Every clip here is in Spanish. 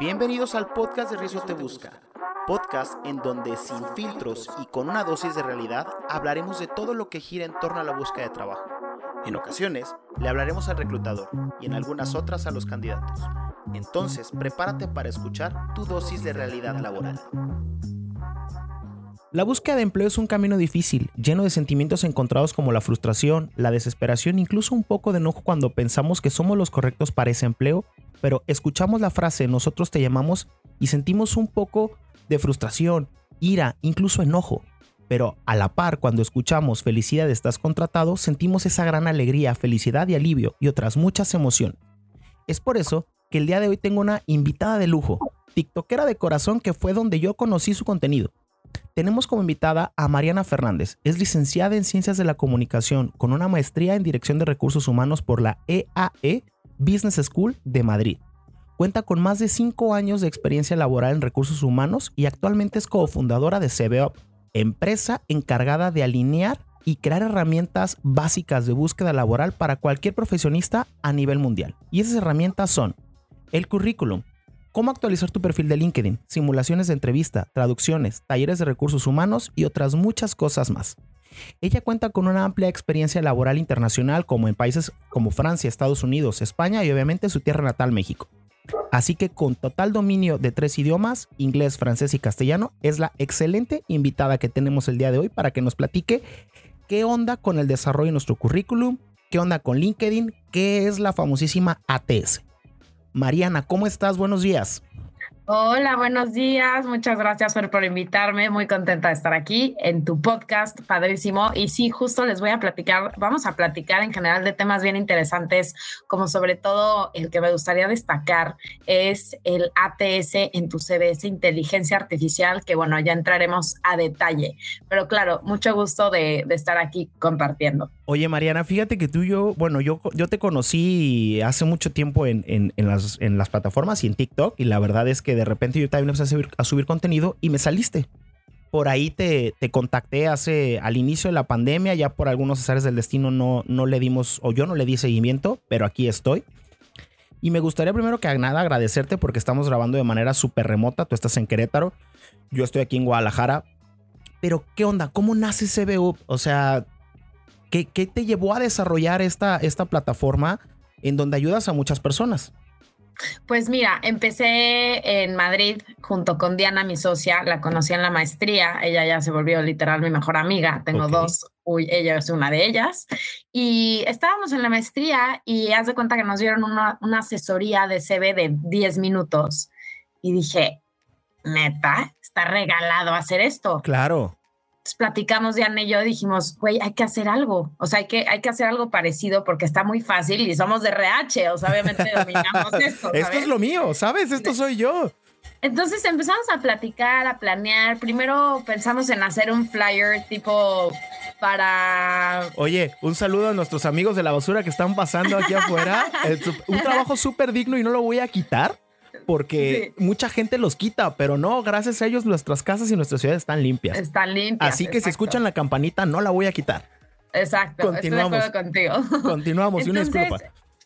Bienvenidos al podcast de Riesgo Te Busca, podcast en donde sin filtros y con una dosis de realidad hablaremos de todo lo que gira en torno a la búsqueda de trabajo. En ocasiones le hablaremos al reclutador y en algunas otras a los candidatos. Entonces, prepárate para escuchar tu dosis de realidad laboral. La búsqueda de empleo es un camino difícil, lleno de sentimientos encontrados como la frustración, la desesperación, incluso un poco de enojo cuando pensamos que somos los correctos para ese empleo pero escuchamos la frase nosotros te llamamos y sentimos un poco de frustración, ira, incluso enojo. Pero a la par, cuando escuchamos felicidad estás contratado, sentimos esa gran alegría, felicidad y alivio y otras muchas emociones. Es por eso que el día de hoy tengo una invitada de lujo, TikTokera de corazón que fue donde yo conocí su contenido. Tenemos como invitada a Mariana Fernández. Es licenciada en Ciencias de la Comunicación con una maestría en Dirección de Recursos Humanos por la EAE Business School de Madrid. Cuenta con más de 5 años de experiencia laboral en recursos humanos y actualmente es cofundadora de CBOP, empresa encargada de alinear y crear herramientas básicas de búsqueda laboral para cualquier profesionista a nivel mundial. Y esas herramientas son el currículum, cómo actualizar tu perfil de LinkedIn, simulaciones de entrevista, traducciones, talleres de recursos humanos y otras muchas cosas más. Ella cuenta con una amplia experiencia laboral internacional como en países como Francia, Estados Unidos, España y obviamente su tierra natal México. Así que con total dominio de tres idiomas, inglés, francés y castellano, es la excelente invitada que tenemos el día de hoy para que nos platique qué onda con el desarrollo de nuestro currículum, qué onda con LinkedIn, qué es la famosísima ATS. Mariana, ¿cómo estás? Buenos días. Hola, buenos días. Muchas gracias por, invitarme. Muy contenta de estar aquí en tu podcast, padrísimo. Y sí, justo les voy a platicar, vamos a platicar en general de temas bien interesantes, como sobre todo el que me gustaría destacar es el ATS en tu CBS, inteligencia artificial, que bueno, ya entraremos a detalle. Pero claro, mucho gusto de, estar aquí compartiendo. Oye, Mariana, fíjate que tú y yo, bueno, yo, yo te conocí hace mucho tiempo en, en, las, en las plataformas y en TikTok, y la verdad es que de repente yo también empecé a subir, contenido y me saliste. Por ahí te, contacté hace al inicio de la pandemia, ya por algunos áreas del destino no, no le dimos, o yo no le di seguimiento, pero aquí estoy. Y me gustaría primero que nada agradecerte porque estamos grabando de manera súper remota. Tú estás en Querétaro, yo estoy aquí en Guadalajara. Pero, ¿qué onda? ¿Cómo nace CBU? O sea, ¿qué, qué te llevó a desarrollar esta, esta plataforma en donde ayudas a muchas personas? Pues mira, empecé en Madrid junto con Diana, mi socia, la conocí en la maestría, ella ya se volvió literal mi mejor amiga, tengo dos, uy, ella es una de ellas, y estábamos en la maestría y haz de cuenta que nos dieron una, una asesoría de CV de 10 minutos y dije, neta, está regalado hacer esto. Claro platicamos Diana y yo, dijimos, güey, hay que hacer algo, o sea, hay que, hay que hacer algo parecido porque está muy fácil y somos de RH, o sea, obviamente dominamos esto. Esto es lo mío, ¿sabes? Esto soy yo. Entonces empezamos a platicar, a planear. Primero pensamos en hacer un flyer tipo para... Oye, un saludo a nuestros amigos de la basura que están pasando aquí afuera. un trabajo súper digno y no lo voy a quitar porque mucha gente los quita, pero no, gracias a ellos nuestras casas y nuestras ciudades están limpias. Están limpias. Así que si escuchan la campanita, no la voy a quitar. Exacto, Continuamos. estoy de acuerdo contigo. Continuamos, y una disculpa.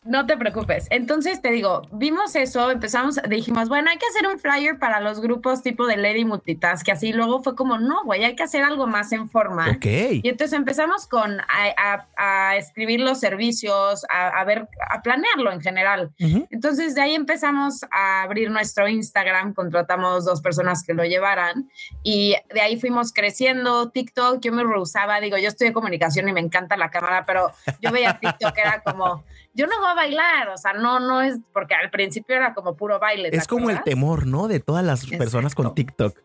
No te preocupes. Entonces te digo, vimos eso, empezamos, dijimos, bueno, hay que hacer un flyer para los grupos tipo de Lady Multitask, que así luego fue como, no, güey, hay que hacer algo más en forma. Ok. Y entonces empezamos con a, escribir los servicios, a, ver, a planearlo en general. Entonces de ahí empezamos a abrir nuestro Instagram, contratamos dos personas que lo llevaran y de ahí fuimos creciendo. TikTok, yo me rehusaba, digo, yo estoy en comunicación y me encanta la cámara, pero yo veía TikTok, era como yo no voy a bailar, o sea, no, no es porque al principio era como puro baile. Es como el temor, ¿no? De todas las personas con TikTok.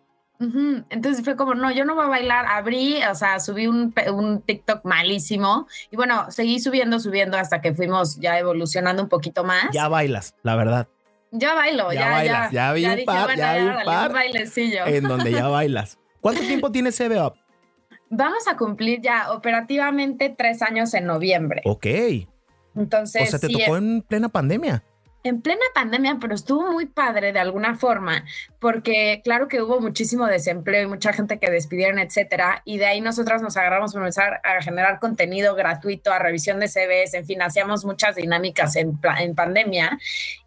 Entonces fue como, no, yo no voy a bailar, abrí, o sea, subí un, un, TikTok malísimo y bueno, seguí subiendo, subiendo hasta que fuimos ya evolucionando un poquito más. Ya bailas, la verdad. Ya bailo, ya, ya bailas, ya, vi un par, ya, vi un par en donde ya bailas. ¿Cuánto tiempo tiene CB Vamos a cumplir ya operativamente tres años en noviembre. Ok. Entonces. O sea, te tocó en plena pandemia. En plena pandemia, pero estuvo muy padre de alguna forma, porque claro que hubo muchísimo desempleo y mucha gente que despidieron, etcétera, y de ahí nosotras nos agarramos para empezar a generar contenido gratuito, a revisión de CVs, en fin, hacíamos muchas dinámicas en, en pandemia.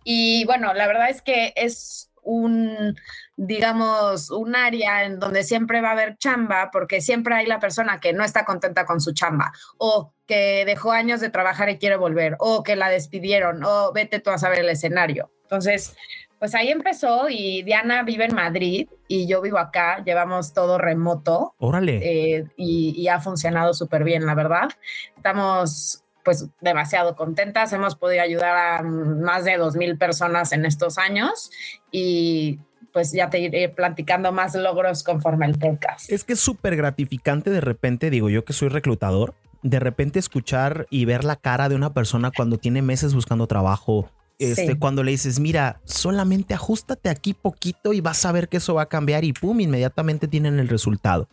Y bueno, la verdad es que es un, digamos, un área en donde siempre va a haber chamba, porque siempre hay la persona que no está contenta con su chamba, o que dejó años de trabajar y quiere volver, o que la despidieron, o vete tú a saber el escenario. Entonces, pues ahí empezó y Diana vive en Madrid y yo vivo acá, llevamos todo remoto. Órale. Eh, y, y ha funcionado súper bien, la verdad. Estamos pues demasiado contentas. Hemos podido ayudar a más de 2.000 personas en estos años y pues ya te iré platicando más logros conforme el podcast. Es que es súper gratificante de repente, digo yo que soy reclutador, de repente escuchar y ver la cara de una persona cuando tiene meses buscando trabajo. Este, Cuando le dices, mira, solamente ajustate aquí poquito y vas a ver que eso va a cambiar y pum, inmediatamente tienen el resultado.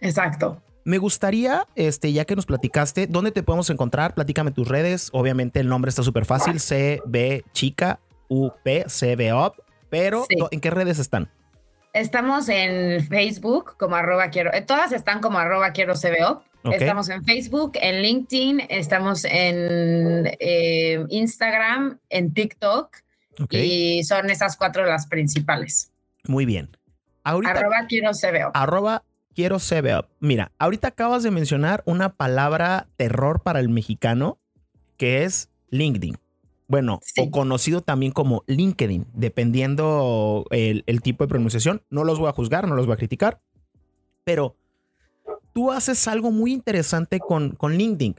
Exacto. Me gustaría, este, ya que nos platicaste, ¿dónde te podemos encontrar? Platícame tus redes. Obviamente el nombre está súper fácil, CB Chica, UP, CB Up, pero ¿en qué redes están? Estamos en Facebook como arroba quiero, eh, todas están como arroba quiero CBO. Estamos en Facebook, en LinkedIn, estamos en eh, Instagram, en TikTok y son esas cuatro las principales. Muy bien. arroba quiero CBO. Arroba quiero CBO. Mira, ahorita acabas de mencionar una palabra terror para el mexicano que es LinkedIn. Bueno, o conocido también como LinkedIn, dependiendo el, el, tipo de pronunciación. No los voy a juzgar, no los voy a criticar, pero tú haces algo muy interesante con, con LinkedIn.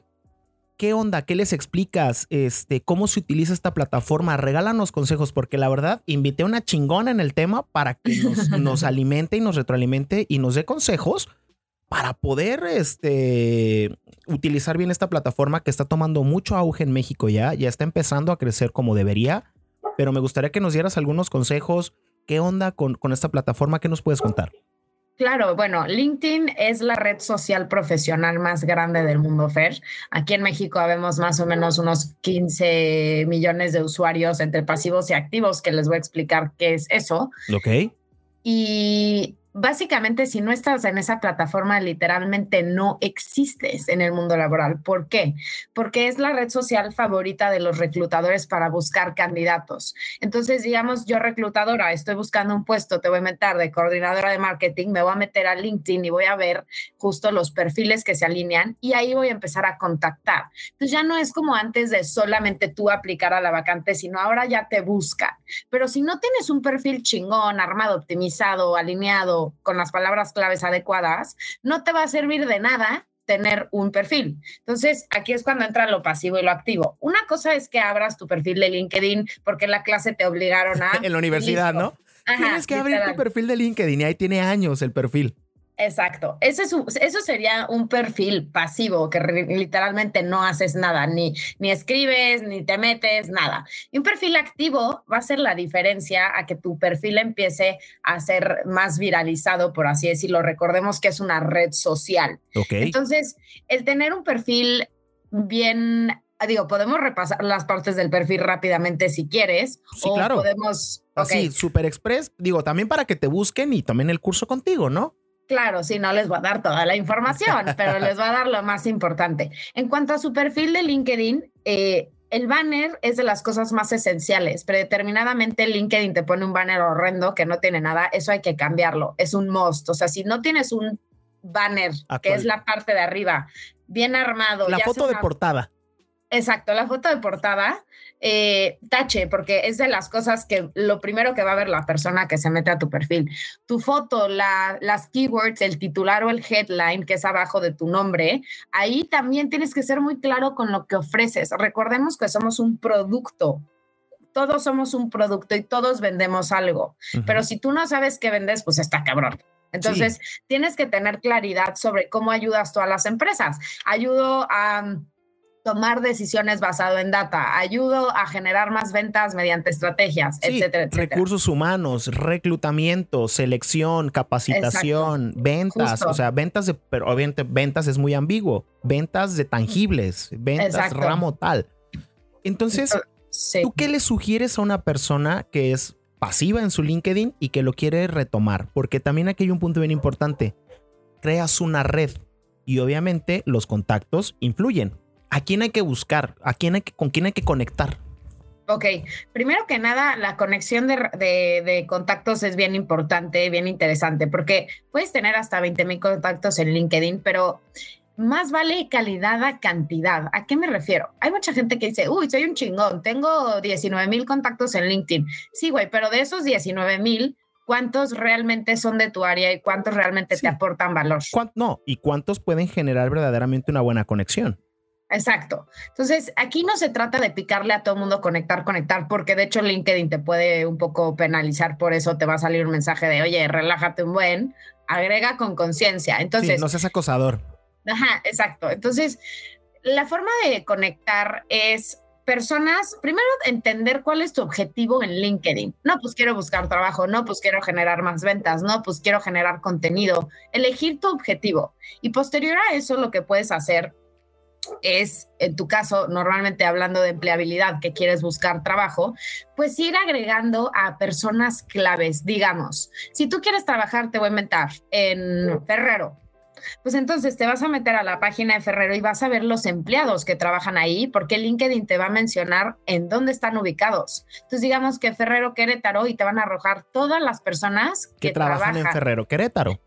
¿Qué onda? ¿Qué les explicas? Este, ¿Cómo se utiliza esta plataforma? Regálanos consejos, porque la verdad, invité a una chingona en el tema para que nos, alimente y nos retroalimente y nos dé consejos para poder este, utilizar bien esta plataforma que está tomando mucho auge en México ya, ya está empezando a crecer como debería, pero me gustaría que nos dieras algunos consejos. ¿Qué onda con, con esta plataforma? ¿Qué nos puedes contar? Claro, bueno, LinkedIn es la red social profesional más grande del mundo, Fer. Aquí en México habemos más o menos unos 15 millones de usuarios entre pasivos y activos, que les voy a explicar qué es eso. Ok. Y básicamente si no estás en esa plataforma, literalmente no existes en el mundo laboral. ¿Por qué? Porque es la red social favorita de los reclutadores para buscar candidatos. Entonces, digamos, yo reclutadora, estoy buscando un puesto, te voy a meter de coordinadora de marketing, me voy a meter a LinkedIn y voy a ver justo los perfiles que se alinean y ahí voy a empezar a contactar. Entonces ya no es como antes de solamente tú aplicar a la vacante, sino ahora ya te buscan. Pero si no tienes un perfil chingón, armado, optimizado, alineado, con las palabras claves adecuadas, no te va a servir de nada tener un perfil. Entonces, aquí es cuando entra lo pasivo y lo activo. Una cosa es que abras tu perfil de LinkedIn porque en la clase te obligaron a... en la universidad, ¿no? Tienes que abrir tu perfil de LinkedIn y ahí tiene años el perfil. Exacto. Ese es eso sería un perfil pasivo que literalmente no haces nada, ni, ni escribes, ni te metes, nada. Y un perfil activo va a ser la diferencia a que tu perfil empiece a ser más viralizado, por así decirlo. Recordemos que es una red social. Entonces, el tener un perfil bien digo, podemos repasar las partes del perfil rápidamente si quieres. Sí, claro. podemos. Así, Super Express, digo, también para que te busquen y tomen el curso contigo, ¿no? Claro, sí, no les voy a dar toda la información, pero les voy a dar lo más importante. En cuanto a su perfil de LinkedIn, eh, el banner es de las cosas más esenciales. Predeterminadamente LinkedIn te pone un banner horrendo que no tiene nada, eso hay que cambiarlo, es un must. O sea, si no tienes un banner, que es la parte de arriba, bien armado. La foto de portada. Exacto, la foto de portada, eh, tache, porque es de las cosas que lo primero que va a ver la persona que se mete a tu perfil. Tu foto, la, las keywords, el titular o el headline que es abajo de tu nombre, ahí también tienes que ser muy claro con lo que ofreces. Recordemos que somos un producto. Todos somos un producto y todos vendemos algo, pero si tú no sabes qué vendes, pues está cabrón. Entonces, tienes que tener claridad sobre cómo ayudas tú a las empresas. Ayudo a tomar decisiones basado en data, ayudo a generar más ventas mediante estrategias, etcétera, etcétera. Recursos humanos, reclutamiento, selección, capacitación, ventas, o sea, ventas de, pero obviamente ventas es muy ambiguo, ventas de tangibles, ventas ramo tal. Entonces, ¿tú qué le sugieres a una persona que es pasiva en su LinkedIn y que lo quiere retomar? Porque también aquí hay un punto bien importante. Creas una red y obviamente los contactos influyen. ¿A quién hay que buscar? ¿A quién hay que, ¿Con quién hay que conectar? Ok, primero que nada, la conexión de, contactos es bien importante, bien interesante, porque puedes tener hasta 20 mil contactos en LinkedIn, pero más vale calidad a cantidad. ¿A qué me refiero? Hay mucha gente que dice, uy, soy un chingón, tengo 19 mil contactos en LinkedIn. Sí, güey, pero de esos 19 mil, ¿cuántos realmente son de tu área y cuántos realmente te aportan valor? No, y cuántos pueden generar verdaderamente una buena conexión. Exacto. Entonces, aquí no se trata de picarle a todo el mundo conectar, conectar, porque de hecho LinkedIn te puede un poco penalizar, por eso te va a salir un mensaje de, oye, relájate un buen, agrega con conciencia. Entonces, no seas acosador. Ajá, exacto. Entonces, la forma de conectar es personas, primero entender cuál es tu objetivo en LinkedIn. No, pues quiero buscar trabajo, no, pues quiero generar más ventas, no, pues quiero generar contenido. Elegir tu objetivo. Y posterior a eso, lo que puedes hacer es, en tu caso, normalmente hablando de empleabilidad, que quieres buscar trabajo, pues ir agregando a personas claves, digamos, si tú quieres trabajar, te voy a inventar en Ferrero. Pues entonces te vas a meter a la página de Ferrero y vas a ver los empleados que trabajan ahí, porque LinkedIn te va a mencionar en dónde están ubicados. Entonces digamos que Ferrero Querétaro y te van a arrojar todas las personas que, trabajan, trabajan en Ferrero Querétaro.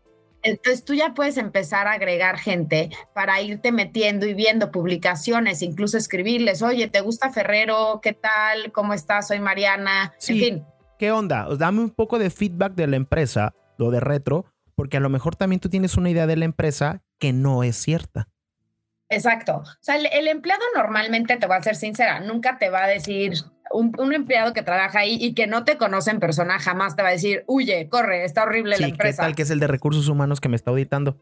Entonces tú ya puedes empezar a agregar gente para irte metiendo y viendo publicaciones, incluso escribirles, oye, ¿te gusta Ferrero? ¿Qué tal? ¿Cómo estás? Soy Mariana. en fin. ¿Qué onda? Dame un poco de feedback de la empresa, lo de retro, porque a lo mejor también tú tienes una idea de la empresa que no es cierta. Exacto. O sea, el, empleado normalmente, te va a ser sincera, nunca te va a decir, un, empleado que trabaja ahí y que no te conoce en persona jamás te va a decir, huye, corre, está horrible la empresa. ¿Qué tal que es el de recursos humanos que me está auditando?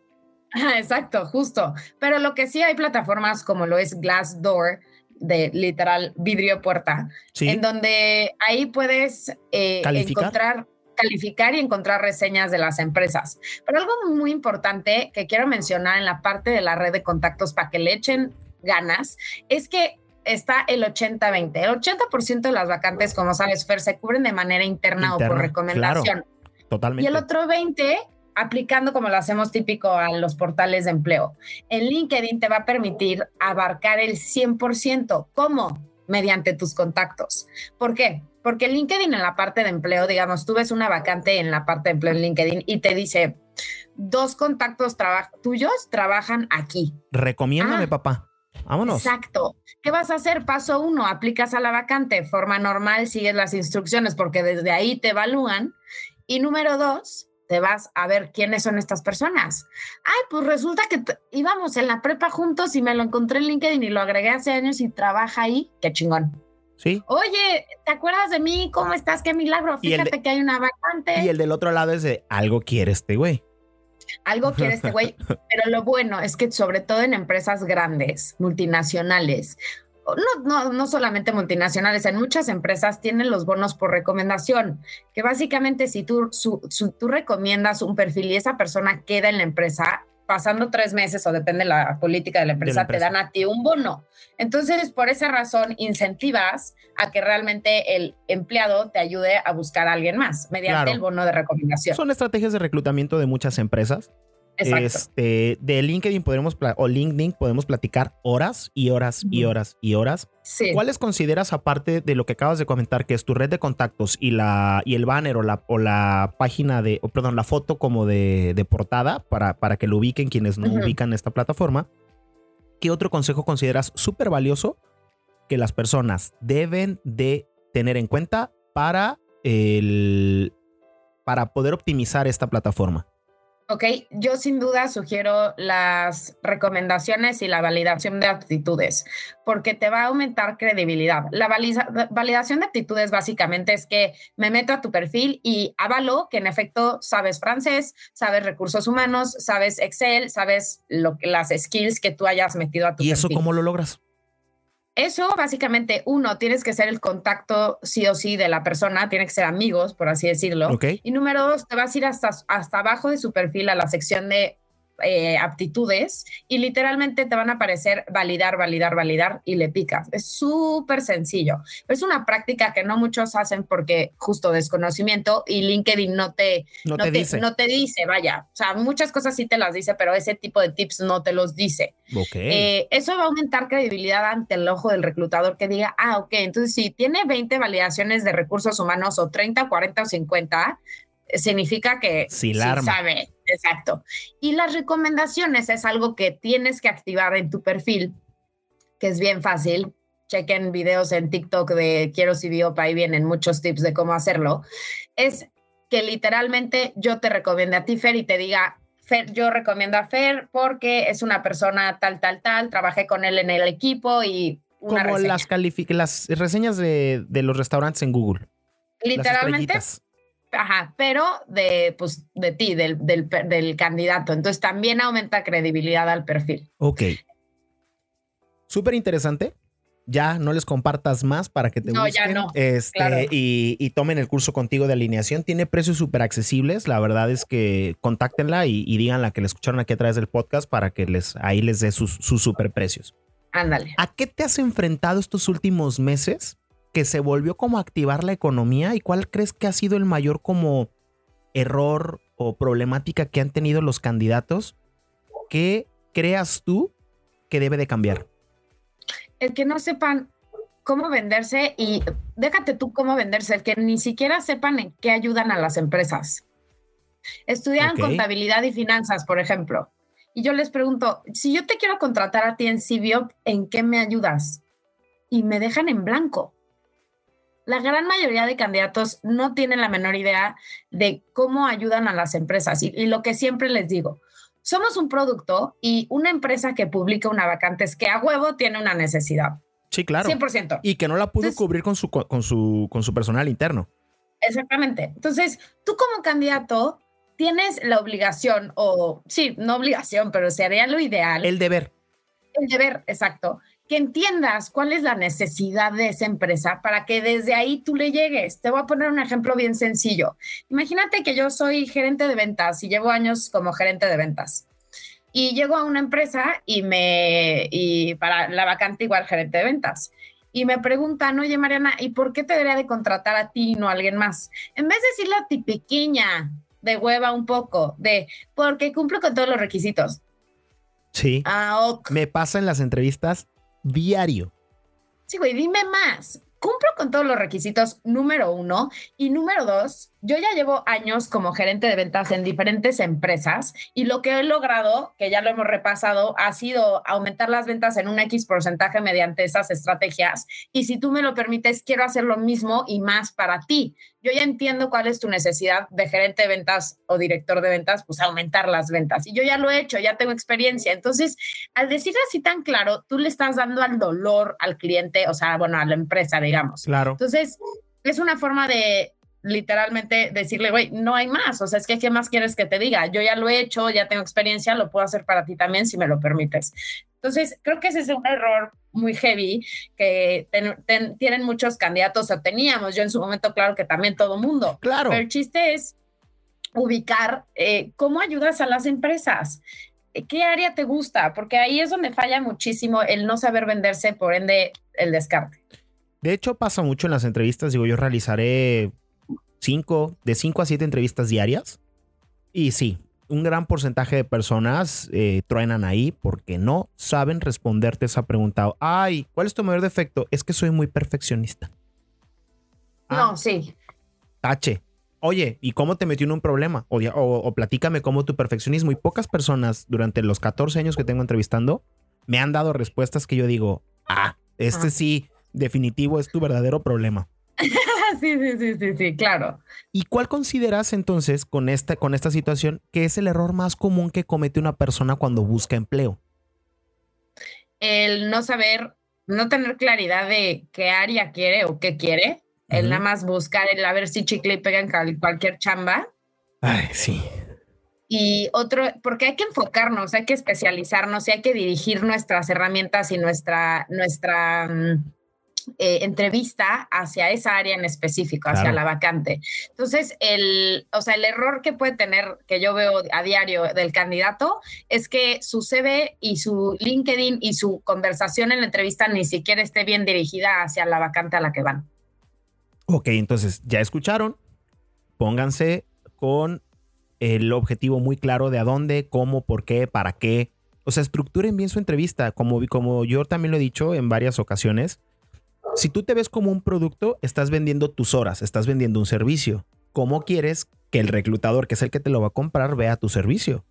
exacto, justo. Pero lo que sí hay plataformas como lo es Glassdoor, de literal vidrio puerta, en donde ahí puedes eh, encontrar calificar y encontrar reseñas de las empresas. Pero algo muy importante que quiero mencionar en la parte de la red de contactos para que le echen ganas es que está el 80-20. El 80% de las vacantes, como sabes, Fer, se cubren de manera interna, o por recomendación. totalmente. Y el otro 20 aplicando como lo hacemos típico a los portales de empleo. En LinkedIn te va a permitir abarcar el 100%. ¿Cómo? Mediante tus contactos. ¿Por qué? Porque LinkedIn en la parte de empleo, digamos, tú ves una vacante en la parte de empleo en LinkedIn y te dice, dos contactos tuyos trabajan aquí. Recomiéndame, ah, papá. Vámonos. Exacto. ¿Qué vas a hacer? Paso uno, aplicas a la vacante, forma normal, sigues las instrucciones porque desde ahí te evalúan. Y número dos, te vas a ver quiénes son estas personas. Ay, pues resulta que íbamos en la prepa juntos y me lo encontré en LinkedIn y lo agregué hace años y trabaja ahí. Qué chingón. Sí. Oye, ¿te acuerdas de mí? ¿Cómo estás? Qué milagro. Fíjate que hay una vacante. Y el del otro lado es de algo quiere este güey algo quiere este güey, pero lo bueno es que sobre todo en empresas grandes, multinacionales, no, no, no solamente multinacionales, en muchas empresas tienen los bonos por recomendación, que básicamente si tú, tú recomiendas un perfil y esa persona queda en la empresa, pasando tres meses o depende de la política de la, empresa, te dan a ti un bono. Entonces, por esa razón, incentivas a que realmente el empleado te ayude a buscar a alguien más mediante el bono de recomendación. Son estrategias de reclutamiento de muchas empresas este, de LinkedIn podemos, o LinkedIn podemos platicar horas y horas y horas y horas. ¿Cuáles consideras, aparte de lo que acabas de comentar, que es tu red de contactos y, la, y el banner o la, o la página de, perdón, la foto como de, portada para, para que lo ubiquen quienes no ubican esta plataforma? ¿Qué otro consejo consideras súper valioso que las personas deben de tener en cuenta para, el, para poder optimizar esta plataforma? Ok, yo sin duda sugiero las recomendaciones y la validación de aptitudes, porque te va a aumentar credibilidad. La validación de aptitudes básicamente es que me meto a tu perfil y avalo que en efecto sabes francés, sabes recursos humanos, sabes Excel, sabes lo, las skills que tú hayas metido a tu perfil. ¿Y eso cómo lo logras? Eso básicamente, uno, tienes que ser el contacto sí o sí de la persona, tiene que ser amigos, por así decirlo. Y número dos, te vas a ir hasta, hasta abajo de su perfil a la sección de eh, aptitudes y literalmente te van a aparecer validar, validar, validar y le picas. Es súper sencillo. es una práctica que no muchos hacen porque justo desconocimiento y LinkedIn no te, no, te, dice. no te dice, vaya. O sea, muchas cosas sí te las dice, pero ese tipo de tips no te los dice. Eh, eso va a aumentar credibilidad ante el ojo del reclutador que diga, ah, ok, entonces si tiene 20 validaciones de recursos humanos o 30, 40 o 50, significa que sí, sabe. Exacto. Y las recomendaciones es algo que tienes que activar en tu perfil, que es bien fácil. Chequen videos en TikTok de Quiero CBO, ahí vienen muchos tips de cómo hacerlo. Es que literalmente yo te recomiende a ti, Fer, y te diga, Fer, yo recomiendo a Fer porque es una persona tal, tal, tal, trabajé con él en el equipo y una Como las, las reseñas de, de, los restaurantes en Google. Literalmente Ajá, pero de, pues, de ti, del, del, candidato. Entonces también aumenta credibilidad al perfil. Ok. Súper interesante. Ya no les compartas más para que te no, Ya no, este, y, tomen el curso contigo de alineación. Tiene precios súper accesibles. La verdad es que contáctenla y, y díganla que le escucharon aquí a través del podcast para que les, ahí les dé sus, sus super precios. Ándale. ¿A qué te has enfrentado estos últimos meses que se volvió como a activar la economía y cuál crees que ha sido el mayor como error o problemática que han tenido los candidatos ¿Qué creas tú que debe de cambiar? El que no sepan cómo venderse y déjate tú cómo venderse, el que ni siquiera sepan en qué ayudan a las empresas. Estudian contabilidad y finanzas, por ejemplo. Y yo les pregunto, si yo te quiero contratar a ti en Cibio, ¿en qué me ayudas? Y me dejan en blanco la gran mayoría de candidatos no tienen la menor idea de cómo ayudan a las empresas. Y, lo que siempre les digo, somos un producto y una empresa que publica una vacante es que a huevo tiene una necesidad. Sí, claro. 100%. Y que no la pudo cubrir con su, con, su, con su personal interno. Exactamente. Entonces, tú como candidato tienes la obligación, o sí, no obligación, pero sería lo ideal. El deber. El deber, exacto, que entiendas cuál es la necesidad de esa empresa para que desde ahí tú le llegues. Te voy a poner un ejemplo bien sencillo. Imagínate que yo soy gerente de ventas y llevo años como gerente de ventas. Y llego a una empresa y me, y para la vacante igual gerente de ventas. Y me preguntan, oye Mariana, ¿y por qué te debería de contratar a ti y no a alguien más? En vez de decirle a ti pequeña, de hueva un poco, de porque cumplo con todos los requisitos. Sí. Ah, Me pasa en las entrevistas diario. Sí, güey, dime más. Cumplo con todos los requisitos, número uno. Y número dos, yo ya llevo años como gerente de ventas en diferentes empresas y lo que he logrado, que ya lo hemos repasado, ha sido aumentar las ventas en un X porcentaje mediante esas estrategias. Y si tú me lo permites, quiero hacer lo mismo y más para ti. Yo ya entiendo cuál es tu necesidad de gerente de ventas o director de ventas, pues aumentar las ventas. Y yo ya lo he hecho, ya tengo experiencia. Entonces, al decirlo así tan claro, tú le estás dando al dolor al cliente, o sea, bueno, a la empresa, digamos. Claro. Entonces, es una forma de literalmente decirle, güey, no hay más. O sea, es que ¿qué más quieres que te diga? Yo ya lo he hecho, ya tengo experiencia, lo puedo hacer para ti también si me lo permites. Entonces, creo que ese es un error muy heavy que tienen muchos candidatos o teníamos. Yo en su momento, claro que también todo mundo. Claro. Pero el chiste es ubicar eh, cómo ayudas a las empresas. ¿Qué área te gusta? Porque ahí es donde falla muchísimo el no saber venderse, por ende, el descarte. De hecho, pasa mucho en las entrevistas. Digo, yo realizaré cinco, de 5 a 7 entrevistas diarias. Y sí, un gran porcentaje de personas eh, truenan ahí porque no saben responderte esa pregunta. Ay, ¿cuál es tu mayor defecto? Es que soy muy perfeccionista. no, ah. sí. Tache. Oye, ¿y cómo te metió en un problema? O, o, platícame cómo tu perfeccionismo. Y pocas personas durante los 14 años que tengo entrevistando me han dado respuestas que yo digo, ah, este ah. sí, definitivo es tu verdadero problema. sí, sí, sí, sí, sí, claro. ¿Y cuál consideras entonces con esta, con esta situación que es el error más común que comete una persona cuando busca empleo? El no saber, no tener claridad de qué área quiere o qué quiere. El nada más buscar el a ver si chicle y pega en cualquier chamba. Ay, sí. Y otro, porque hay que enfocarnos, hay que especializarnos y hay que dirigir nuestras herramientas y nuestra, nuestra, mm, eh, entrevista hacia esa área en específico, hacia la vacante. Entonces, el, o sea, el error que puede tener, que yo veo a diario del candidato, es que su CV y su LinkedIn y su conversación en la entrevista ni siquiera esté bien dirigida hacia la vacante a la que van. Ok, entonces ya escucharon, pónganse con el objetivo muy claro de a dónde, cómo, por qué, para qué. O sea, estructuren bien su entrevista, como, como yo también lo he dicho en varias ocasiones si tú te ves como un producto, estás vendiendo tus horas, estás vendiendo un servicio. ¿Cómo quieres que el reclutador, que es el que te lo va a comprar, vea tu servicio?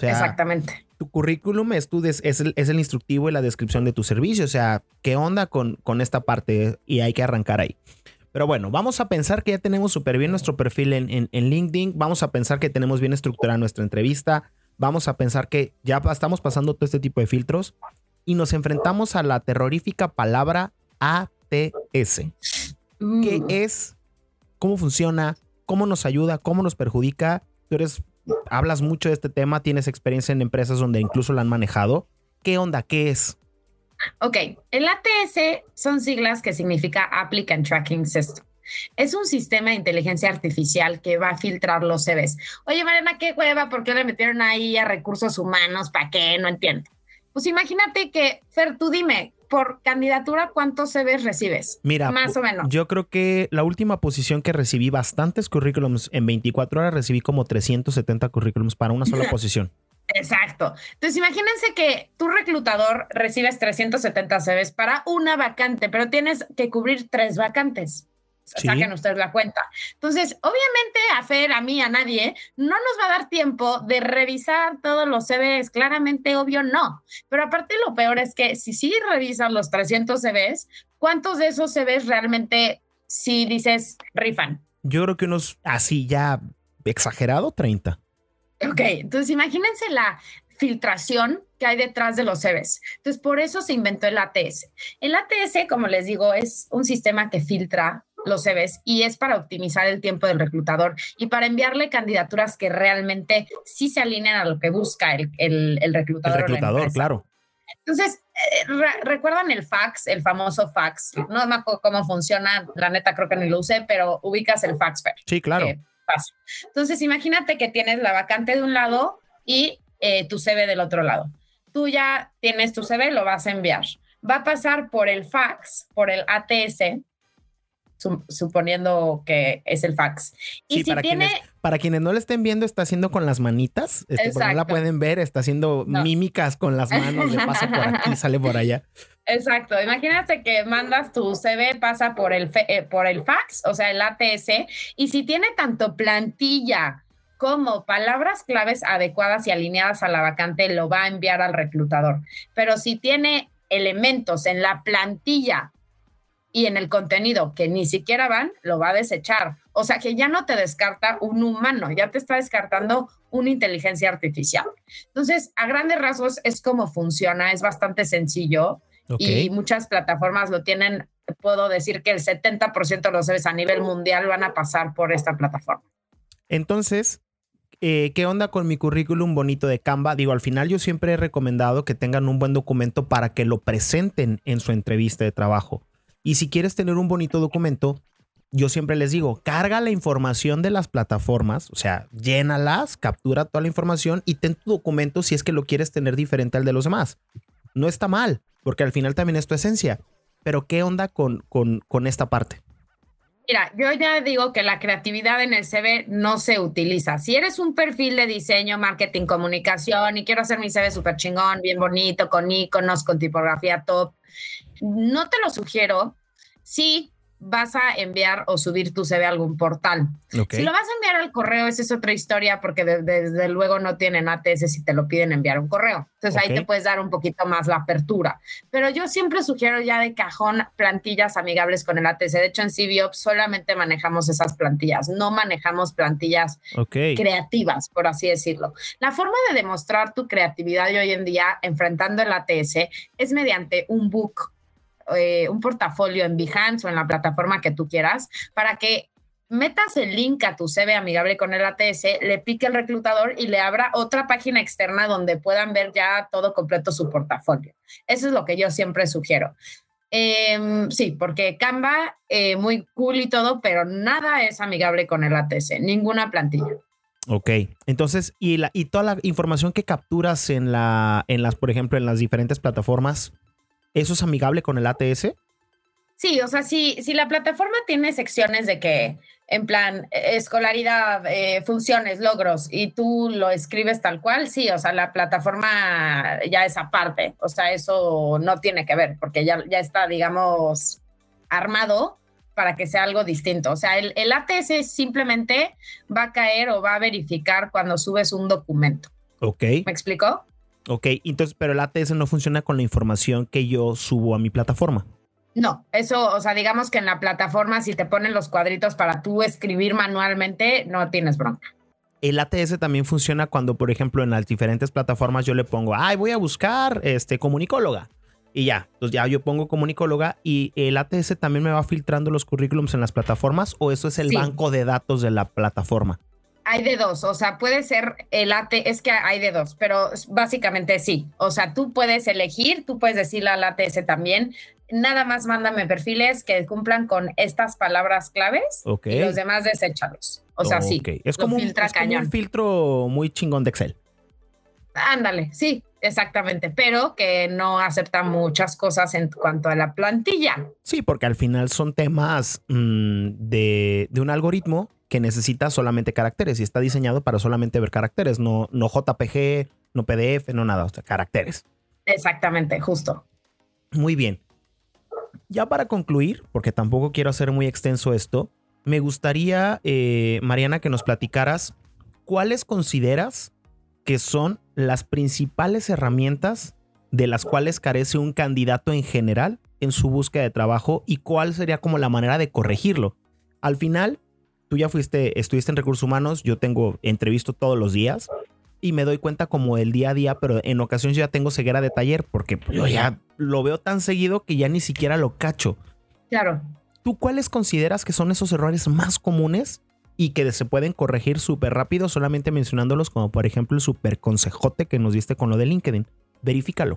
Exactamente. Tu currículum es, tu es, el, instructivo y la descripción de tu servicio. O sea, ¿qué onda con, con esta parte? Y hay que arrancar ahí. Pero bueno, vamos a pensar que ya tenemos súper bien nuestro perfil en, en, LinkedIn. Vamos a pensar que tenemos bien estructurada nuestra entrevista. Vamos a pensar que ya estamos pasando todo este tipo de filtros. Y nos enfrentamos a la terrorífica palabra ATS. ¿Qué mm. es? ¿Cómo funciona? ¿Cómo nos ayuda? ¿Cómo nos perjudica? Tú eres, hablas mucho de este tema, tienes experiencia en empresas donde incluso lo han manejado. ¿Qué onda? ¿Qué es? Ok, el ATS son siglas que significa Applicant Tracking System. Es un sistema de inteligencia artificial que va a filtrar los CVs. Oye, Mariana, qué hueva, ¿por qué le metieron ahí a recursos humanos? ¿Para qué? No entiendo. Pues imagínate que, Fer, tú dime, por candidatura, ¿cuántos CVs recibes? Mira, más o menos. Yo creo que la última posición que recibí bastantes currículums en 24 horas recibí como 370 currículums para una sola posición. Exacto. Entonces, imagínense que tu reclutador recibes 370 CVs para una vacante, pero tienes que cubrir tres vacantes. Saquen ustedes la cuenta. Entonces, obviamente a Fer, a mí, a nadie, no nos va a dar tiempo de revisar todos los CVs. Claramente, obvio, no. Pero aparte, lo peor es que si sí revisan los 300 CVs, ¿cuántos de esos CVs realmente si dices rifan? Yo creo que unos así ya exagerado, 30. Ok, entonces imagínense la filtración que hay detrás de los CVs. Entonces, por eso se inventó el ATS. El ATS, como les digo, es un sistema que filtra los CVs y es para optimizar el tiempo del reclutador y para enviarle candidaturas que realmente sí se alineen a lo que busca el, el, reclutador. El reclutador, claro. Entonces, eh, ¿recuerdan el fax, el famoso fax? No me acuerdo cómo funciona, la neta creo que ni lo usé, pero ubicas el fax, Sí, claro. Entonces, imagínate que tienes la vacante de un lado y eh, tu CV del otro lado. Tú ya tienes tu CV, lo vas a enviar. Va a pasar por el fax, por el ATS, suponiendo que es el fax. Y si para tiene... Quienes, para quienes no le estén viendo, está haciendo con las manitas. Este, no la pueden ver, está haciendo mímicas con las manos, le pasa por aquí, sale por allá. Exacto. Imagínate que mandas tu CV, pasa por el, eh, por el fax, o sea, el ATS, y si tiene tanto plantilla como palabras claves adecuadas y alineadas a la vacante, lo va a enviar al reclutador. Pero si tiene elementos en la plantilla y en el contenido que ni siquiera van, lo va a desechar. O sea que ya no te descarta un humano, ya te está descartando una inteligencia artificial. Entonces, a grandes rasgos es como funciona, es bastante sencillo y muchas plataformas lo tienen. Puedo decir que el 70% de los seres a nivel mundial van a pasar por esta plataforma. Entonces, eh, ¿qué onda con mi currículum bonito de Canva? Digo, al final yo siempre he recomendado que tengan un buen documento para que lo presenten en su entrevista de trabajo. Y si quieres tener un bonito documento, yo siempre les digo, carga la información de las plataformas, o sea, llénalas, captura toda la información y ten tu documento si es que lo quieres tener diferente al de los demás. No está mal, porque al final también es tu esencia. Pero ¿qué onda con, con, con esta parte? Mira, yo ya digo que la creatividad en el CV no se utiliza. Si eres un perfil de diseño, marketing, comunicación y quiero hacer mi CV súper chingón, bien bonito, con iconos, con tipografía top, no te lo sugiero Sí, vas a enviar o subir tu CV a algún portal. Si lo vas a enviar al correo, esa es otra historia porque desde luego no tienen ATS si te lo piden enviar un correo. Entonces ahí te puedes dar un poquito más la apertura. Pero yo siempre sugiero ya de cajón plantillas amigables con el ATS. De hecho, en CVOps solamente manejamos esas plantillas, no manejamos plantillas creativas, por así decirlo. La forma de demostrar tu creatividad hoy en día enfrentando el ATS es mediante un book eh, un portafolio en Behance o en la plataforma que tú quieras para que metas el link a tu CV amigable con el ATS, le pique el reclutador y le abra otra página externa donde puedan ver ya todo completo su portafolio. Eso es lo que yo siempre sugiero. Em, sí, porque Canva, eh, muy cool y todo, pero nada es amigable con el ATS, ninguna plantilla. Ok, entonces, y, la, y toda la información que capturas en, la, en las, por ejemplo, en las diferentes plataformas, ¿eso es amigable con el ATS? Sí, o sea, si, si la plataforma tiene secciones de que, en plan, e, escolaridad, eh, funciones, logros, y tú lo escribes tal cual, sí, o sea, la plataforma ya es aparte, o sea, eso no tiene que ver, porque ya, ya está, digamos, armado para que sea algo distinto. O sea, el, el ATS simplemente va a caer o va a verificar cuando subes un documento. Ok. ¿Me explicó? Ok, entonces, pero el ATS no funciona con la información que yo subo a mi plataforma. No, eso, o sea, digamos que en la plataforma si te ponen los cuadritos para tú escribir manualmente, no tienes bronca. El ATS también funciona cuando, por ejemplo, en las diferentes plataformas yo le pongo, ay, voy a buscar este comunicóloga. Y ya, entonces ya yo pongo comunicóloga y el ATS también me va filtrando los currículums en las plataformas o eso es el banco de datos de la plataforma. Hay de dos, o sea, puede ser el ATS, es que hay de dos, pero básicamente sí. O sea, tú puedes elegir, tú puedes decirle al ATS también, nada más mándame perfiles que cumplan con estas palabras claves y los demás deséchalos. O sea, sí. Es, como un, un filtro muy chingón de Excel. Ándale, sí, exactamente, pero que no acepta muchas cosas en cuanto a la plantilla. Sí, porque al final son temas mm, de, un algoritmo que necesita solamente caracteres y está diseñado para solamente ver caracteres, no, no JPG, no PDF, no nada, o sea, caracteres. Exactamente, justo. Muy bien. Ya para concluir, porque tampoco quiero hacer muy extenso esto, me gustaría, eh, Mariana, que nos platicaras cuáles consideras que son las principales herramientas de las cuales carece un candidato en general en su búsqueda de trabajo y cuál sería como la manera de corregirlo. Al final, tú ya fuiste, estuviste en recursos humanos, yo tengo entrevisto todos los días y me doy cuenta como el día a día, pero en ocasiones yo ya tengo ceguera de taller porque yo ya lo veo tan seguido que ya ni siquiera lo cacho. Claro. ¿Tú cuáles consideras que son esos errores más comunes y que se pueden corregir súper rápido solamente mencionándolos como por ejemplo el super consejote que nos diste con lo de LinkedIn? Verifícalo.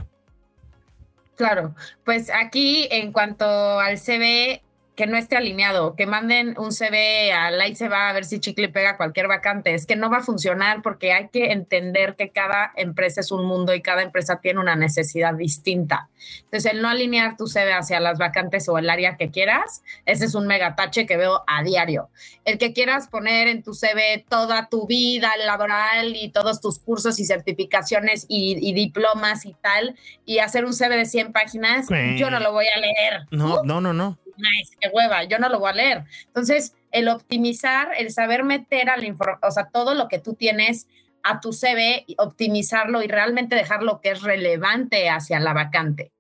Claro, pues aquí en cuanto al CV, que no esté alineado, que manden un CV al ahí se va a ver si chicle pega cualquier vacante. Es que no va a funcionar porque hay que entender que cada empresa es un mundo y cada empresa tiene una necesidad distinta. Entonces, el no alinear tu CV hacia las vacantes o el área que quieras, ese es un megatache que veo a diario. El que quieras poner en tu CV toda tu vida laboral y todos tus cursos y certificaciones y, diplomas y tal, y hacer un CV de 100 páginas, yo no lo voy a leer. No, no, no, no nice, qué hueva, yo no lo voy a leer. Entonces, el optimizar, el saber meter al o sea, todo lo que tú tienes a tu CV, optimizarlo y realmente dejar lo que es relevante hacia la vacante.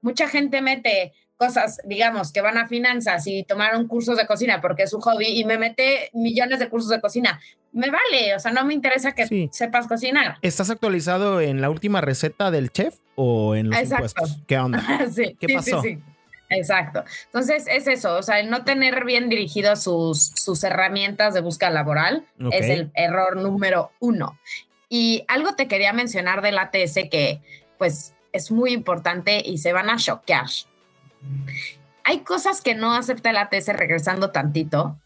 Mucha gente mete cosas, digamos, que van a finanzas y tomaron cursos de cocina porque es su hobby y me mete millones de cursos de cocina. Me vale, o sea, no me interesa que sepas cocinar. ¿Estás actualizado en la última receta del chef o en los Exacto. ¿Qué onda? ¿Qué pasó? Sí, Exacto. Entonces es eso, o sea, el no tener bien dirigido sus, sus herramientas de búsqueda laboral es el error número uno. Y algo te quería mencionar del ATS que pues es muy importante y se van a choquear. Hay cosas que no acepta el ATS regresando tantito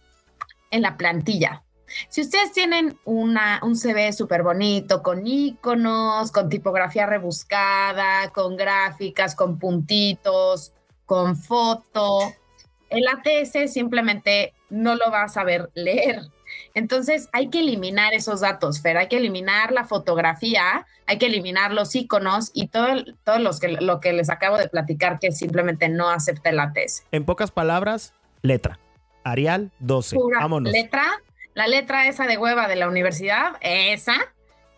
en la plantilla. Si ustedes tienen una, un CV súper bonito, con iconos, con tipografía rebuscada, con gráficas, con puntitos, con foto. El ATS simplemente no lo va a saber leer. Entonces hay que eliminar esos datos, Fer, hay que eliminar la fotografía, hay que eliminar los iconos y todo, todo los que, lo que les acabo de platicar que simplemente no acepta el ATS. En pocas palabras, letra. Arial 12. Vámonos. Letra, la letra esa de hueva de la universidad, esa,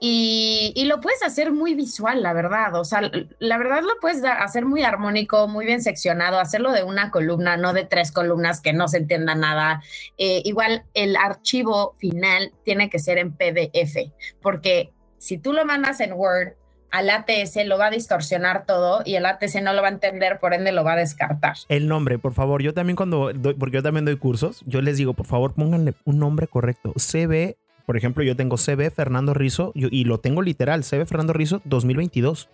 y, lo puedes hacer muy visual, la verdad. O sea, la verdad lo puedes hacer muy armónico, muy bien seccionado, hacerlo de una columna, no de tres columnas que no se entienda nada. Eh, igual el archivo final tiene que ser en PDF, porque si tú lo mandas en Word, al ATS lo va a distorsionar todo y el ATS no lo va a entender, por ende lo va a descartar. El nombre, por favor. Yo también cuando doy, porque yo también doy cursos, yo les digo, por favor, pónganle un nombre correcto. CB por ejemplo, yo tengo CB Fernando Rizo y lo tengo literal, CB Fernando Rizo 2022.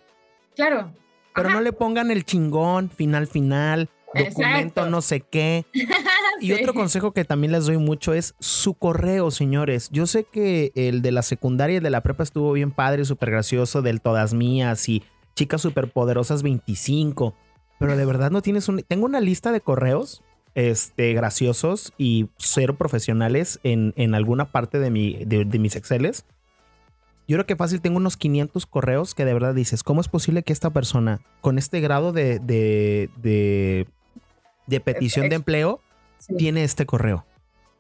Claro. Pero no le pongan el chingón, final, final, documento no sé qué. Y otro consejo que también les doy mucho es su correo, señores. Yo sé que el de la secundaria y de la prepa estuvo bien padre, súper gracioso, del todas mías y chicas súper poderosas 25, pero de verdad no tienes un... Tengo una lista de correos este, graciosos y cero profesionales en, en alguna parte de, mi, de, mis Exceles. Yo creo que fácil tengo unos 500 correos que de verdad dices, ¿cómo es posible que esta persona con este grado de, de, de, petición de empleo tiene este correo?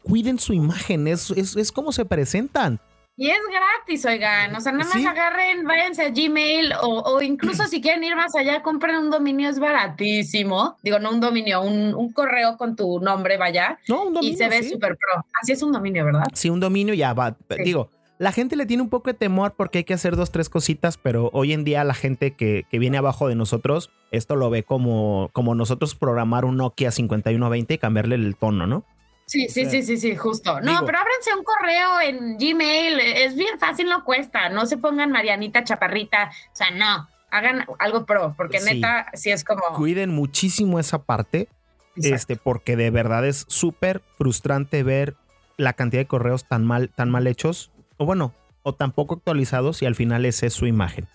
Cuiden su imagen, es, es, es como se presentan. Y es gratis, oigan. O sea, nada más agarren, váyanse a Gmail o, incluso si quieren ir más allá, compren un dominio, es baratísimo. Digo, no un dominio, un, correo con tu nombre, vaya. No, un dominio. Y se ve súper pro. Así es un dominio, ¿verdad? Sí, un dominio ya va. Digo, la gente le tiene un poco de temor porque hay que hacer dos, tres cositas, pero hoy en día la gente que, que viene abajo de nosotros, esto lo ve como, como nosotros programar un Nokia 5120 y cambiarle el tono, ¿no? Sí, sí, sí, sí, sí, justo. No, pero ábranse un correo en Gmail, es bien fácil, no cuesta, no se pongan Marianita Chaparrita, o sea, no, hagan algo pro, porque neta, sí es como... Cuiden muchísimo esa parte, este, porque de verdad es súper frustrante ver la cantidad de correos tan mal, tan mal hechos, o bueno, o tan poco actualizados y al final esa es su imagen.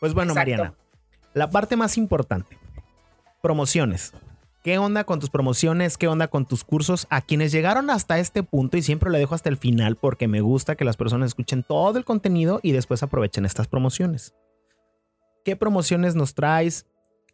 Pues bueno, Mariana, la parte más importante, promociones. ¿Qué onda con tus promociones? ¿Qué onda con tus cursos? A quienes llegaron hasta este punto, y siempre lo dejo hasta el final porque me gusta que las personas escuchen todo el contenido y después aprovechen estas promociones. ¿Qué promociones nos traes?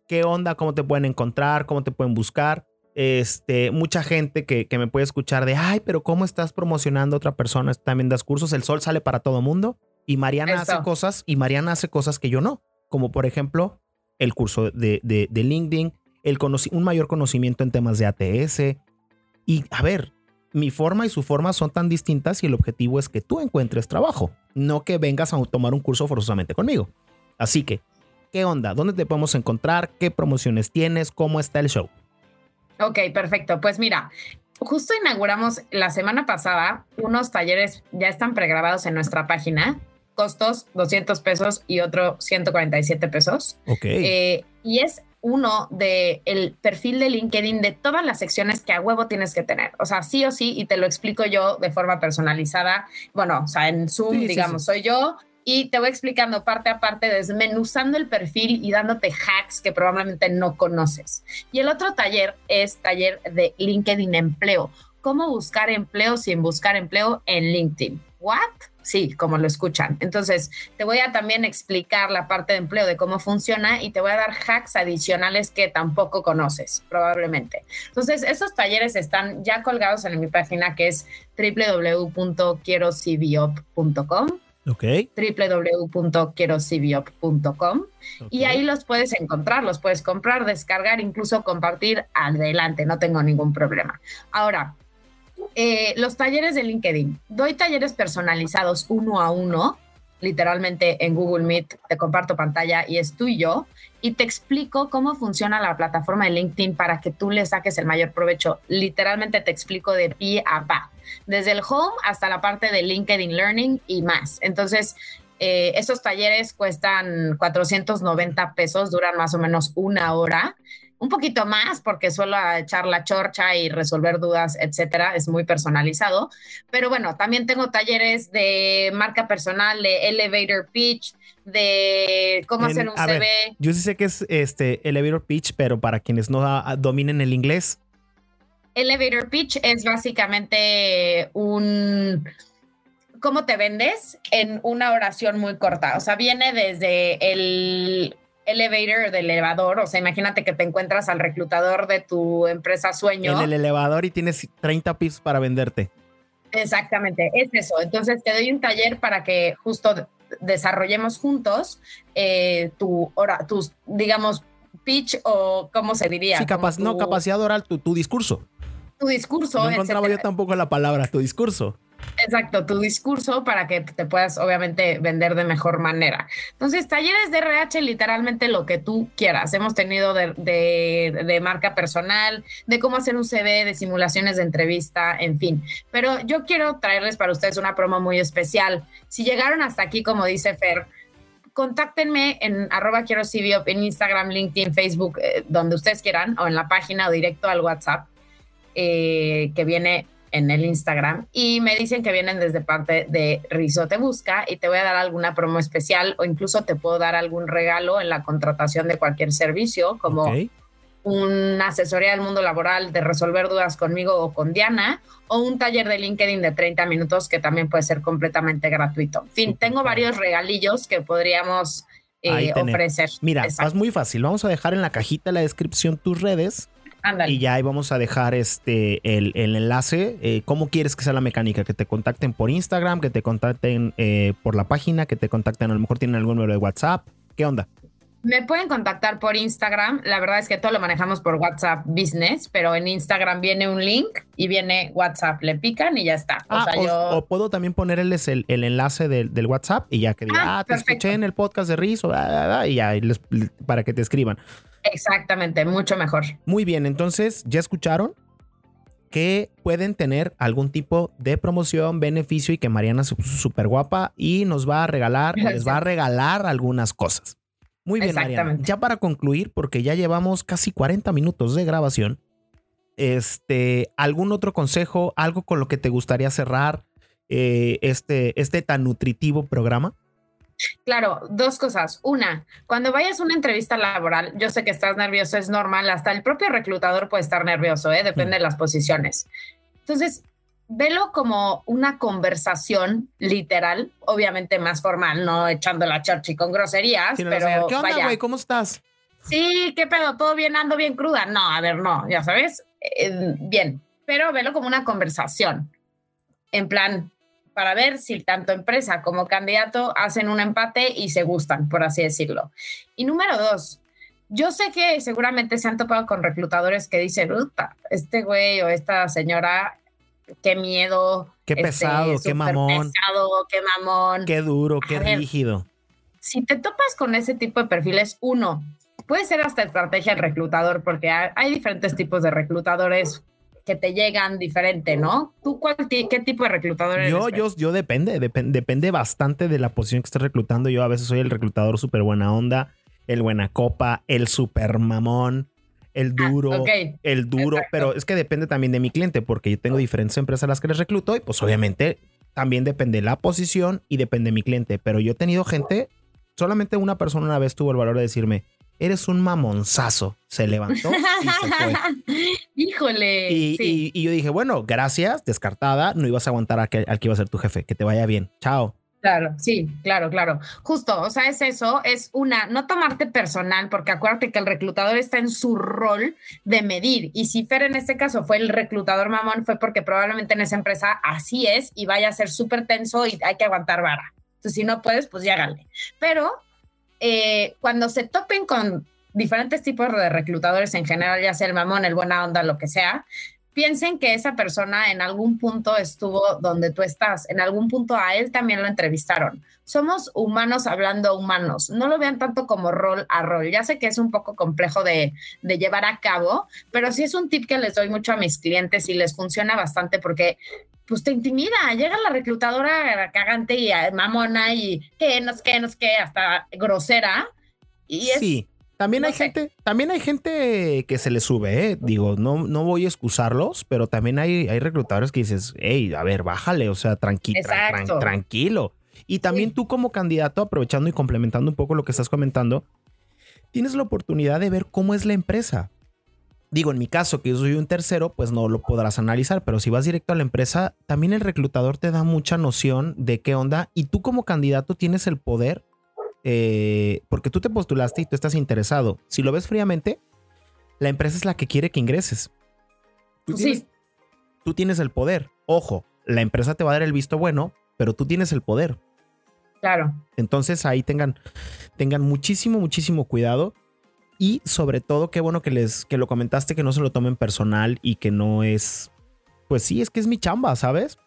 ¿Qué onda? ¿Cómo te pueden encontrar? ¿Cómo te pueden buscar? Este, mucha gente que, me puede escuchar de, ay, pero ¿cómo estás promocionando a otra persona? También das cursos, el sol sale para todo mundo y Mariana hace cosas y Mariana hace cosas que yo no, como por ejemplo el curso de, de, de LinkedIn, el un mayor conocimiento en temas de ATS. Y a ver, mi forma y su forma son tan distintas y el objetivo es que tú encuentres trabajo, no que vengas a tomar un curso forzosamente conmigo. Así que, ¿qué onda? ¿Dónde te podemos encontrar? ¿Qué promociones tienes? ¿Cómo está el show? Ok, perfecto. Pues mira, justo inauguramos la semana pasada unos talleres, ya están pregrabados en nuestra página, costos 200 pesos y otro 147 pesos. Ok. Eh, y es uno de el perfil de LinkedIn de todas las secciones que a huevo tienes que tener. O sea, sí o sí, y te lo explico yo de forma personalizada. Bueno, o sea, en Zoom, digamos, soy yo y te voy explicando parte a parte, desmenuzando el perfil y dándote hacks que probablemente no conoces. Y el otro taller es taller de LinkedIn Empleo. Cómo buscar empleo sin buscar empleo en LinkedIn. ¿What? Sí, como lo escuchan. Entonces, te voy a también explicar la parte de empleo, de cómo funciona y te voy a dar hacks adicionales que tampoco conoces, probablemente. Entonces, esos talleres están ya colgados en mi página que es www.quierocibiop.com. Ok. www.quierocibiop.com y ahí los puedes encontrar, los puedes comprar, descargar, incluso compartir adelante, no tengo ningún problema. Ahora, eh, los talleres de LinkedIn. Doy talleres personalizados uno a uno, literalmente en Google Meet, te comparto pantalla y es tú y yo, y te explico cómo funciona la plataforma de LinkedIn para que tú le saques el mayor provecho. Literalmente te explico de pie a pa, desde el home hasta la parte de LinkedIn Learning y más. Entonces, eh, esos talleres cuestan 490 pesos, duran más o menos una hora un poquito más porque suelo echar la chorcha y resolver dudas, etcétera, es muy personalizado. Pero bueno, también tengo talleres de marca personal, de elevator pitch, de cómo hacer un CV. yo sí sé que es este elevator pitch, pero para quienes no dominen el inglés. Elevator pitch es básicamente un cómo te vendes en una oración muy corta. O sea, viene desde el elevator del elevador, o sea, imagínate que te encuentras al reclutador de tu empresa sueño. En el elevador y tienes 30 pisos para venderte. Exactamente, es eso. Entonces te doy un taller para que justo desarrollemos juntos eh, tu, hora, tus, digamos, pitch o cómo se diría. Sí, capaz, no, capacidad oral, tu, tu discurso. Tu discurso. No encontraba yo tampoco la palabra, tu discurso. Exacto, tu discurso para que te puedas obviamente vender de mejor manera. Entonces, talleres de RH, literalmente lo que tú quieras. Hemos tenido de, marca personal, de cómo hacer un CV, de simulaciones de entrevista, en fin. Pero yo quiero traerles para ustedes una promo muy especial. Si llegaron hasta aquí, como dice Fer, contáctenme en arroba quiero en Instagram, LinkedIn, Facebook, eh, donde ustedes quieran, o en la página o directo al WhatsApp eh, que viene en el Instagram y me dicen que vienen desde parte de Rizo Te Busca y te voy a dar alguna promo especial o incluso te puedo dar algún regalo en la contratación de cualquier servicio como una asesoría del mundo laboral de resolver dudas conmigo o con Diana o un taller de LinkedIn de 30 minutos que también puede ser completamente gratuito. En fin, tengo varios regalillos que podríamos eh, ofrecer. Mira, es muy fácil. Vamos a dejar en la cajita la descripción tus redes y ya ahí vamos a dejar este el, enlace. Eh, ¿Cómo quieres que sea la mecánica? Que te contacten por Instagram, que te contacten eh, por la página, que te contacten, a lo mejor tienen algún número de WhatsApp. ¿Qué onda? Me pueden contactar por Instagram. La verdad es que todo lo manejamos por WhatsApp Business, pero en Instagram viene un link y viene WhatsApp. Le pican y ya está. o, ah, o, puedo también ponerles el, enlace del, WhatsApp y ya que diga, ah, ah te escuché en el podcast de Riz y ya para que te escriban. Exactamente, mucho mejor. Muy bien, entonces ya escucharon que pueden tener algún tipo de promoción, beneficio y que Mariana es súper guapa y nos va a regalar, les va a regalar algunas cosas. Muy bien, Mariana. Ya para concluir, porque ya llevamos casi 40 minutos de grabación, este, ¿algún otro consejo, algo con lo que te gustaría cerrar eh, este, este tan nutritivo programa? Claro, dos cosas. Una, cuando vayas a una entrevista laboral, yo sé que estás nervioso, es normal, hasta el propio reclutador puede estar nervioso, ¿eh? depende de las posiciones. Entonces, velo como una conversación literal, obviamente más formal, no echando la y con groserías, pero ¿qué onda, güey? ¿Cómo estás? Sí, ¿qué pedo? ¿Todo bien? ¿Ando bien cruda? No, a ver, no, ya sabes, eh, bien, pero velo como una conversación. En plan, para ver si tanto empresa como candidato hacen un empate y se gustan, por así decirlo. Y número dos, yo sé que seguramente se han topado con reclutadores que dicen, este güey o esta señora, qué miedo. Qué este, pesado, qué mamón. Pesado, qué mamón. Qué duro, qué rígido. Si te topas con ese tipo de perfiles, uno, puede ser hasta estrategia del reclutador, porque hay diferentes tipos de reclutadores que te llegan diferente, ¿no? ¿Tú cuál, qué tipo de reclutador eres? Yo, yo, yo depende, depende bastante de la posición que estés reclutando. Yo a veces soy el reclutador súper buena onda, el buena copa, el super mamón, el ah, duro, el duro, pero es que depende también de mi cliente, porque yo tengo diferentes empresas a las que les recluto y pues obviamente también depende de la posición y depende de mi cliente, pero yo he tenido gente, solamente una persona una vez tuvo el valor de decirme, eres un mamonzazo. Se levantó y se fue. Híjole. Y, yo dije, bueno, gracias, descartada. No ibas a aguantar al que, iba a ser tu jefe. Que te vaya bien. Chao. Claro, sí, claro, claro. Justo, o sea, es eso, es una, no tomarte personal, porque acuérdate que el reclutador está en su rol de medir. Y si Fer en este caso fue el reclutador mamón, fue porque probablemente en esa empresa así es y vaya a ser súper tenso y hay que aguantar vara. Entonces, si no puedes, pues háganle. Pero eh, cuando se topen con diferentes tipos de reclutadores en general, ya sea el mamón, el buena onda, lo que sea, piensen que esa persona en algún punto estuvo donde tú estás, en algún punto a él también lo entrevistaron. Somos humanos hablando humanos, no lo vean tanto como rol a rol. Ya sé que es un poco complejo de, llevar a cabo, pero sí es un tip que les doy mucho a mis clientes y les funciona bastante porque pues te intimida. Llega la reclutadora cagante y eh, mamona y que nos que nos que hasta grosera. Sí. También hay gente, también hay gente que se le sube, ¿eh? Digo, no, no voy a excusarlos, pero también hay, hay reclutadores que dices, hey, a ver, bájale, o sea, tranqui tranquilo. Y también tú como candidato, aprovechando y complementando un poco lo que estás comentando, tienes la oportunidad de ver cómo es la empresa. Digo, en mi caso, que yo soy un tercero, pues no lo podrás analizar, pero si vas directo a la empresa, también el reclutador te da mucha noción de qué onda y tú como candidato tienes el poder, eh, porque tú te postulaste y tú estás interesado. Si lo ves fríamente, la empresa es la que quiere que ingreses. Tú tienes, tú tienes el poder. Ojo, la empresa te va a dar el visto bueno, pero tú tienes el poder. Claro. Entonces ahí tengan, tengan muchísimo, muchísimo cuidado. Y sobre todo, qué bueno que les que lo comentaste, que no se lo tomen personal y que no es. Pues sí, es que es mi chamba, ¿sabes?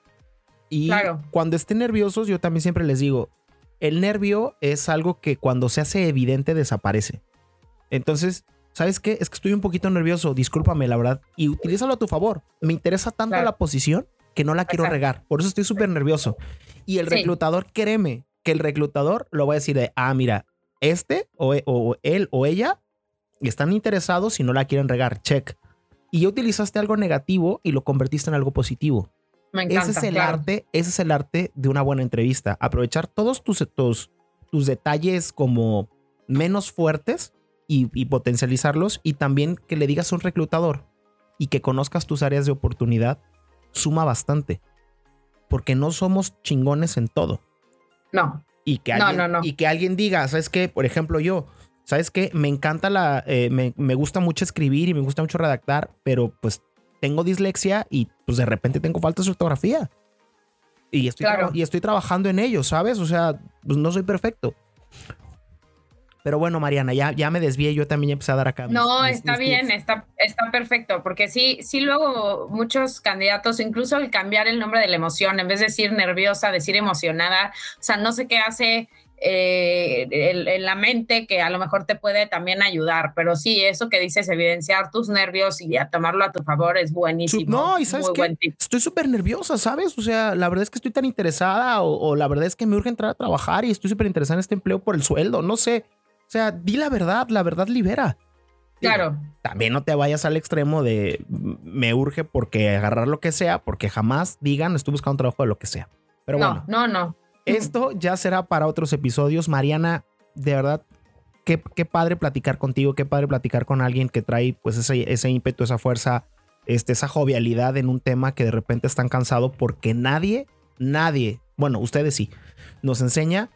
Y cuando estén nerviosos, yo también siempre les digo: el nervio es algo que cuando se hace evidente desaparece. Entonces, ¿sabes qué? Es que estoy un poquito nervioso, discúlpame, la verdad, y utilízalo a tu favor. Me interesa tanto la posición que no la quiero regar. Por eso estoy súper nervioso. Y el reclutador, créeme, que el reclutador lo va a decir de, ah, mira, este o, o él o ella están interesados y no la quieren regar, check. Y ya utilizaste algo negativo y lo convertiste en algo positivo. Me encanta, ese es el arte, ese es el arte de una buena entrevista. Aprovechar todos tus, tus, tus detalles como menos fuertes y, y, potencializarlos y también que le digas a un reclutador y que conozcas tus áreas de oportunidad suma bastante. Porque no somos chingones en todo. No. Y que alguien, Y que alguien diga, ¿sabes qué? Por ejemplo, yo, ¿sabes qué? Me encanta la, eh, me, me, gusta mucho escribir y me gusta mucho redactar, pero pues tengo dislexia y pues de repente tengo falta de ortografía. Y estoy, claro. y estoy trabajando en ello, ¿sabes? O sea, pues no soy perfecto. Pero bueno, Mariana, ya, ya me desvié, yo también empecé a dar acá. No, mis, está mis bien, está, está perfecto, porque sí, sí luego muchos candidatos, incluso el cambiar el nombre de la emoción, en vez de decir nerviosa, decir emocionada, o sea, no sé qué hace eh, en la mente que a lo mejor te puede también ayudar, pero sí, eso que dices, evidenciar tus nervios y a tomarlo a tu favor es buenísimo. No, y sabes que estoy súper nerviosa, ¿sabes? O sea, la verdad es que estoy tan interesada o, o la verdad es que me urge entrar a trabajar y estoy súper interesada en este empleo por el sueldo, no sé. O sea, di la verdad, la verdad libera. Claro. También no te vayas al extremo de me urge porque agarrar lo que sea, porque jamás digan estoy buscando un trabajo de lo que sea. Pero no, bueno. No, no. Esto ya será para otros episodios. Mariana, de verdad, qué, qué padre platicar contigo, qué padre platicar con alguien que trae pues ese, ese ímpetu, esa fuerza, este, esa jovialidad en un tema que de repente están cansado porque nadie, nadie, bueno, ustedes sí, nos enseña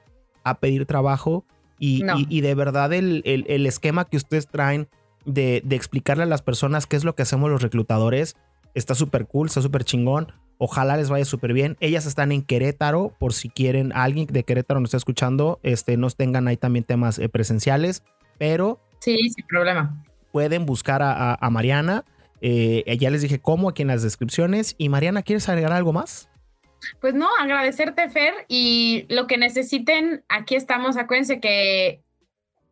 a pedir trabajo y, No. y, y de verdad el, el, el esquema que ustedes traen de, de explicarle a las personas qué es lo que hacemos los reclutadores está súper cool, está súper chingón. Ojalá les vaya súper bien. Ellas están en Querétaro, por si quieren, alguien de Querétaro nos está escuchando, este, nos tengan ahí también temas eh, presenciales, pero Sí, sin problema. pueden buscar a, a- a Mariana. Eh, ya les dije cómo aquí en las descripciones. Y Mariana, ¿quieres agregar algo más? Pues no, agradecerte, Fer, y lo que necesiten, aquí estamos. Acuérdense que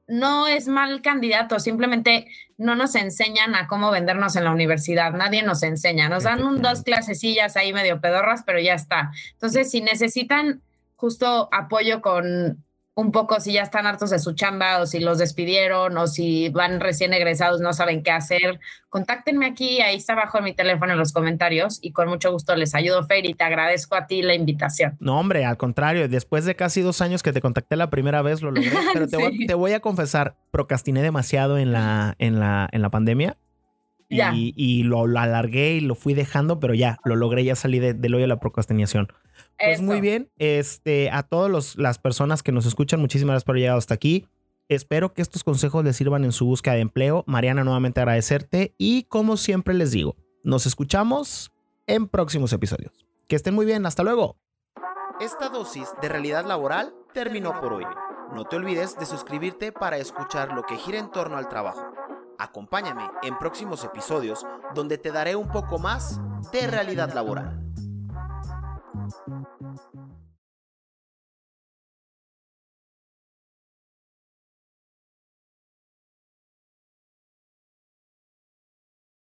no es mal candidato, simplemente no nos enseñan a cómo vendernos en la universidad, nadie nos enseña, nos dan un, dos clasecillas ahí medio pedorras, pero ya está. Entonces, si necesitan justo apoyo con un poco, si ya están hartos de su chamba o si los despidieron o si van recién egresados, no saben qué hacer, contáctenme aquí, ahí está abajo en mi teléfono en los comentarios y con mucho gusto les ayudo, Fer, y te agradezco a ti la invitación. No, hombre, al contrario, después de casi dos años que te contacté la primera vez, lo logré. Pero te, voy, Sí. te voy a confesar, procrastiné demasiado en la, en la, en la pandemia. Y, Ya. y lo, lo alargué y lo fui dejando, pero ya, lo logré, ya salí de- del hoyo de la procrastinación. Pues Eso. muy bien, este, a todas las personas que nos escuchan, muchísimas gracias por haber llegado hasta aquí. Espero que estos consejos les sirvan en su búsqueda de empleo. Mariana, nuevamente agradecerte y como siempre les digo, nos escuchamos en próximos episodios. Que estén muy bien, hasta luego. Esta dosis de realidad laboral terminó por hoy. No te olvides de suscribirte para escuchar lo que gira en torno al trabajo. Acompáñame en próximos episodios donde te daré un poco más de realidad laboral.